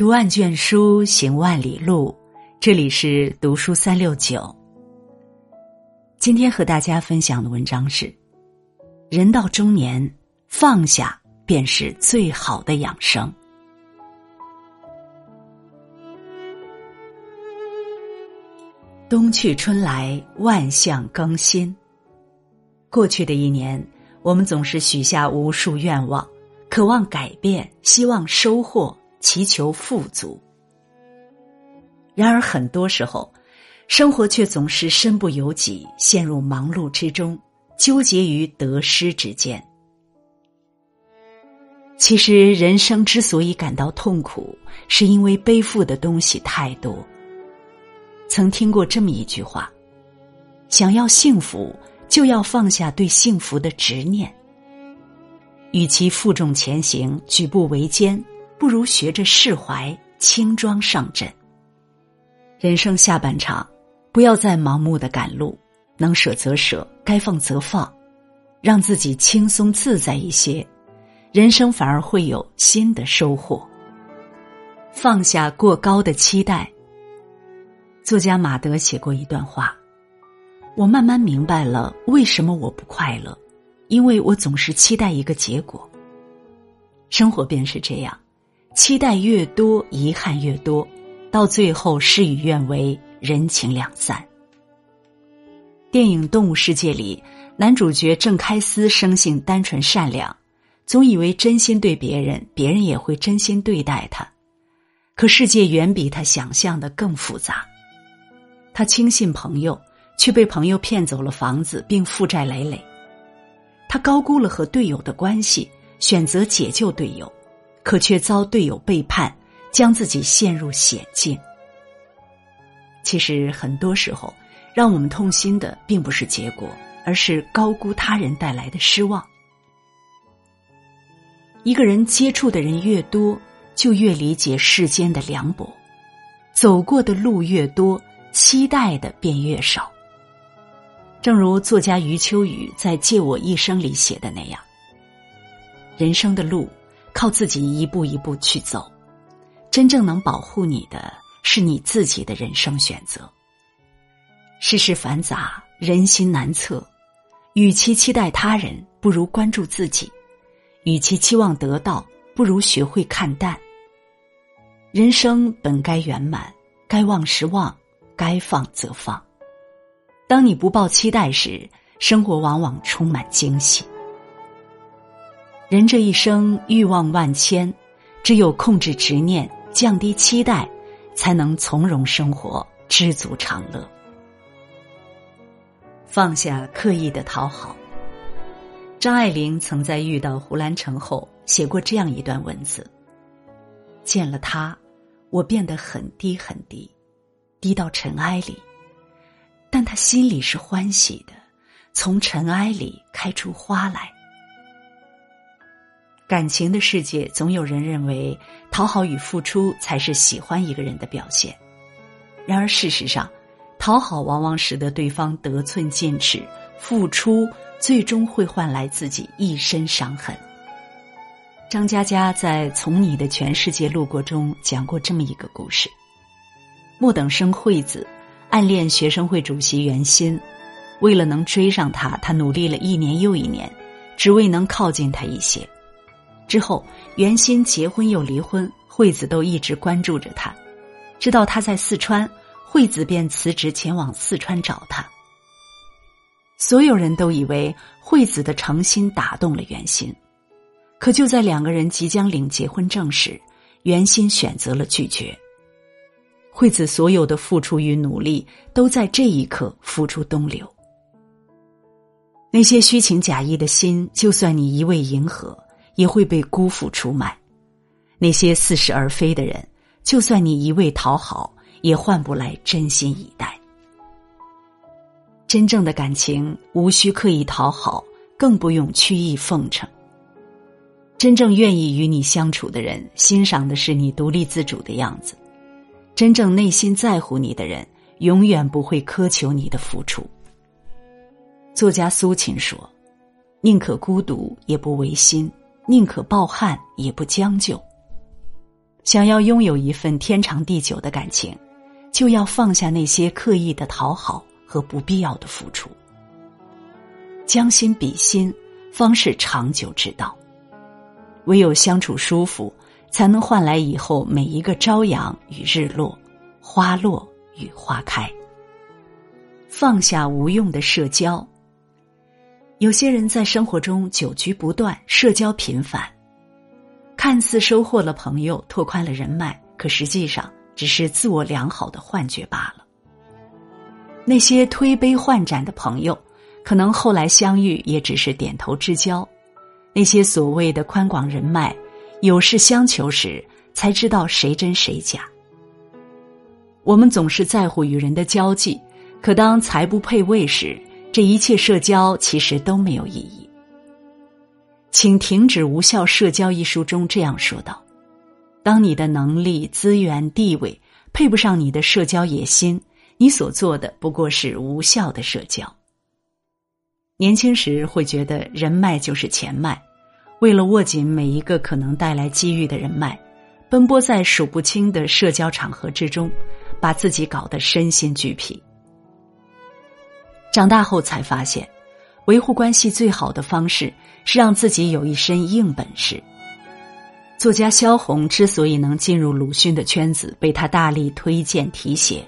读万卷书，行万里路。这里是读书三六九。今天和大家分享的文章是：人到中年，放下便是最好的养生。冬去春来，万象更新。过去的一年，我们总是许下无数愿望，渴望改变，希望收获，祈求富足。然而，很多时候，生活却总是身不由己，陷入忙碌之中，纠结于得失之间。其实，人生之所以感到痛苦，是因为背负的东西太多。曾听过这么一句话：“想要幸福，就要放下对幸福的执念。与其负重前行、举步维艰，不如学着释怀、轻装上阵。人生下半场，不要再盲目的赶路，能舍则舍，该放则放，让自己轻松自在一些，人生反而会有新的收获。放下过高的期待。”作家马德写过一段话：“我慢慢明白了为什么我不快乐，因为我总是期待一个结果。生活便是这样，期待越多，遗憾越多，到最后事与愿违，人情两散。”电影《动物世界》里，男主角郑开思生性单纯善良，总以为真心对别人，别人也会真心对待他。可世界远比他想象的更复杂。他轻信朋友，却被朋友骗走了房子，并负债累累。他高估了和队友的关系，选择解救队友，可却遭队友背叛，将自己陷入险境。其实很多时候，让我们痛心的并不是结果，而是高估他人带来的失望。一个人接触的人越多，就越理解世间的凉薄；走过的路越多。期待的便越少。正如作家余秋雨在《借我一生》里写的那样，人生的路靠自己一步一步去走，真正能保护你的是你自己的人生选择。世事繁杂，人心难测，与其期待他人，不如关注自己；与其期望得到，不如学会看淡。人生本该圆满，该忘时忘。该放则放。当你不抱期待时，生活往往充满惊喜。人这一生欲望万千，只有控制执念，降低期待，才能从容生活，知足常乐。放下刻意的讨好。张爱玲曾在遇到胡兰成后，写过这样一段文字：见了他，我变得很低很低。低到尘埃里，但他心里是欢喜的，从尘埃里开出花来。感情的世界，总有人认为讨好与付出才是喜欢一个人的表现，然而事实上，讨好往往使得对方得寸进尺，付出最终会换来自己一身伤痕。张嘉佳在《从你的全世界路过》中讲过这么一个故事。莫等生惠子暗恋学生会主席袁心，为了能追上他，他努力了一年又一年，只为能靠近他一些。之后，袁鑫结婚又离婚，惠子都一直关注着他。知道他在四川，惠子便辞职前往四川找他。所有人都以为惠子的诚心打动了袁心，可就在两个人即将领结婚证时，袁心选择了拒绝。惠子所有的付出与努力，都在这一刻付出东流。那些虚情假意的心，就算你一味迎合，也会被辜负出卖；那些似是而非的人，就算你一味讨好，也换不来真心以待。真正的感情，无需刻意讨好，更不用曲意奉承。真正愿意与你相处的人，欣赏的是你独立自主的样子。真正内心在乎你的人，永远不会苛求你的付出。作家苏秦说：“宁可孤独，也不违心；宁可抱憾，也不将就。”想要拥有一份天长地久的感情，就要放下那些刻意的讨好和不必要的付出。将心比心，方是长久之道。唯有相处舒服，才能换来以后每一个朝阳与日落，花落与花开。放下无用的社交。有些人在生活中久居不断，社交频繁，看似收获了朋友，拓宽了人脉，可实际上只是自我良好的幻觉罢了。那些推杯换盏的朋友。可能后来相遇也只是点头之交，那些所谓的宽广人脉，有事相求时才知道谁真谁假。我们总是在乎与人的交际，可当财不配位时，这一切社交其实都没有意义。请停止无效社交一书中这样说道：“当你的能力、资源、地位配不上你的社交野心，你所做的不过是无效的社交。”年轻时会觉得人脉就是钱脉，为了握紧每一个可能带来机遇的人脉，奔波在数不清的社交场合之中，把自己搞得身心俱疲。长大后才发现，维护关系最好的方式是让自己有一身硬本事。作家萧红之所以能进入鲁迅的圈子，被他大力推荐提携，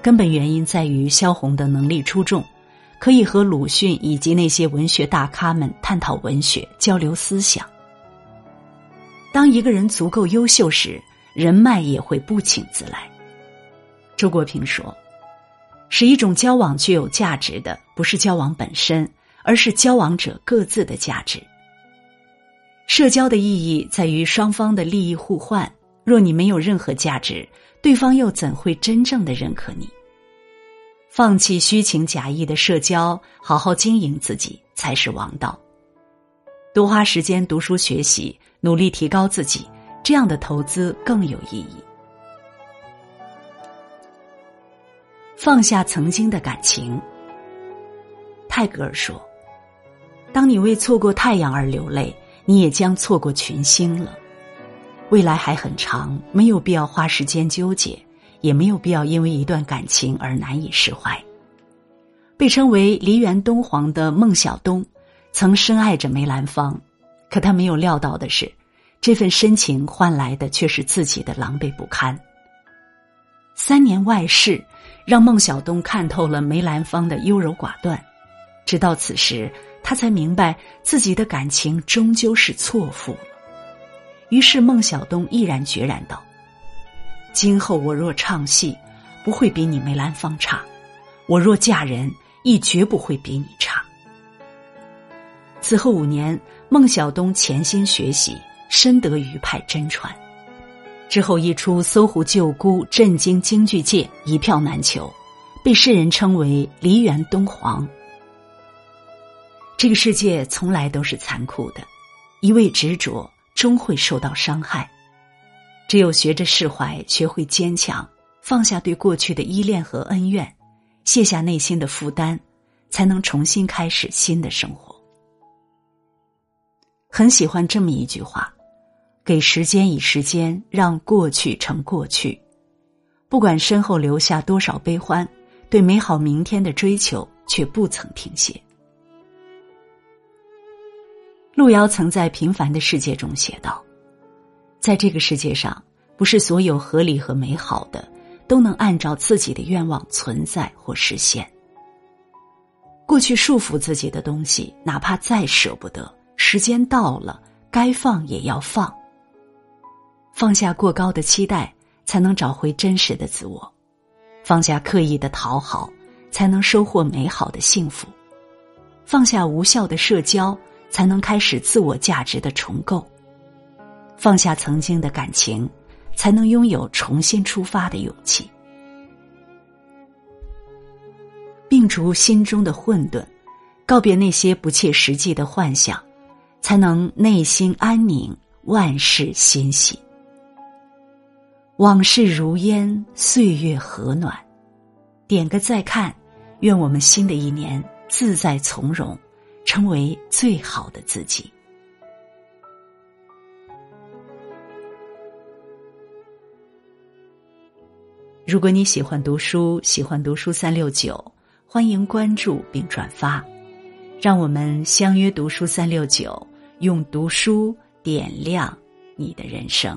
根本原因在于萧红的能力出众。可以和鲁迅以及那些文学大咖们探讨文学、交流思想。当一个人足够优秀时，人脉也会不请自来。周国平说：“使一种交往具有价值的，不是交往本身，而是交往者各自的价值。社交的意义在于双方的利益互换。若你没有任何价值，对方又怎会真正的认可你？”放弃虚情假意的社交，好好经营自己才是王道。多花时间读书学习，努力提高自己，这样的投资更有意义。放下曾经的感情。泰戈尔说：“当你为错过太阳而流泪，你也将错过群星了。未来还很长，没有必要花时间纠结。”也没有必要因为一段感情而难以释怀。被称为梨园东皇的孟小冬，曾深爱着梅兰芳，可他没有料到的是，这份深情换来的却是自己的狼狈不堪。三年外事，让孟小冬看透了梅兰芳的优柔寡断，直到此时，他才明白自己的感情终究是错付了。于是，孟小冬毅然决然道。今后我若唱戏，不会比你梅兰芳差；我若嫁人，亦绝不会比你差。此后五年，孟小冬潜心学习，深得余派真传。之后一出《搜狐救姑》，震惊京剧界，一票难求，被世人称为“梨园东皇”。这个世界从来都是残酷的，一味执着终会受到伤害。只有学着释怀，学会坚强，放下对过去的依恋和恩怨，卸下内心的负担，才能重新开始新的生活。很喜欢这么一句话：“给时间以时间，让过去成过去。不管身后留下多少悲欢，对美好明天的追求却不曾停歇。”路遥曾在《平凡的世界》中写道。在这个世界上，不是所有合理和美好的都能按照自己的愿望存在或实现。过去束缚自己的东西，哪怕再舍不得，时间到了，该放也要放。放下过高的期待，才能找回真实的自我；放下刻意的讨好，才能收获美好的幸福；放下无效的社交，才能开始自我价值的重构。放下曾经的感情，才能拥有重新出发的勇气；摒除心中的混沌，告别那些不切实际的幻想，才能内心安宁，万事欣喜。往事如烟，岁月和暖。点个再看，愿我们新的一年自在从容，成为最好的自己。如果你喜欢读书，喜欢读书三六九，欢迎关注并转发，让我们相约读书三六九，用读书点亮你的人生。